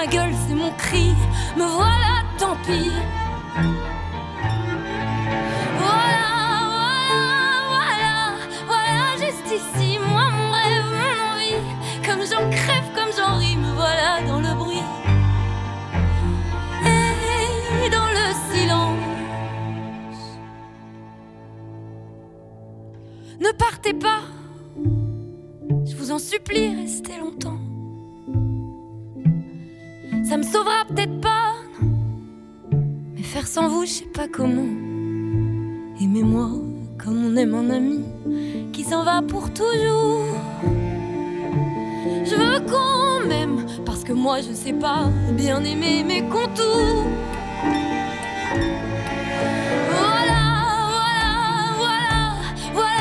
ma gueule, c'est mon cri. Me voilà, tant pis. Voilà, voilà, voilà, voilà, juste ici, moi, mon rêve, mon envie. Comme j'en crève, comme j'en ris, me voilà dans le bruit. Et dans le silence. Ne partez pas, je vous en supplie, restez longtemps. Ça me sauvera peut-être pas. Mais faire sans vous, je sais pas comment. Aimez-moi comme on aime un ami qui s'en va pour toujours. Je veux qu'on m'aime parce que moi je sais pas bien aimer mes contours. Voilà, voilà, voilà, voilà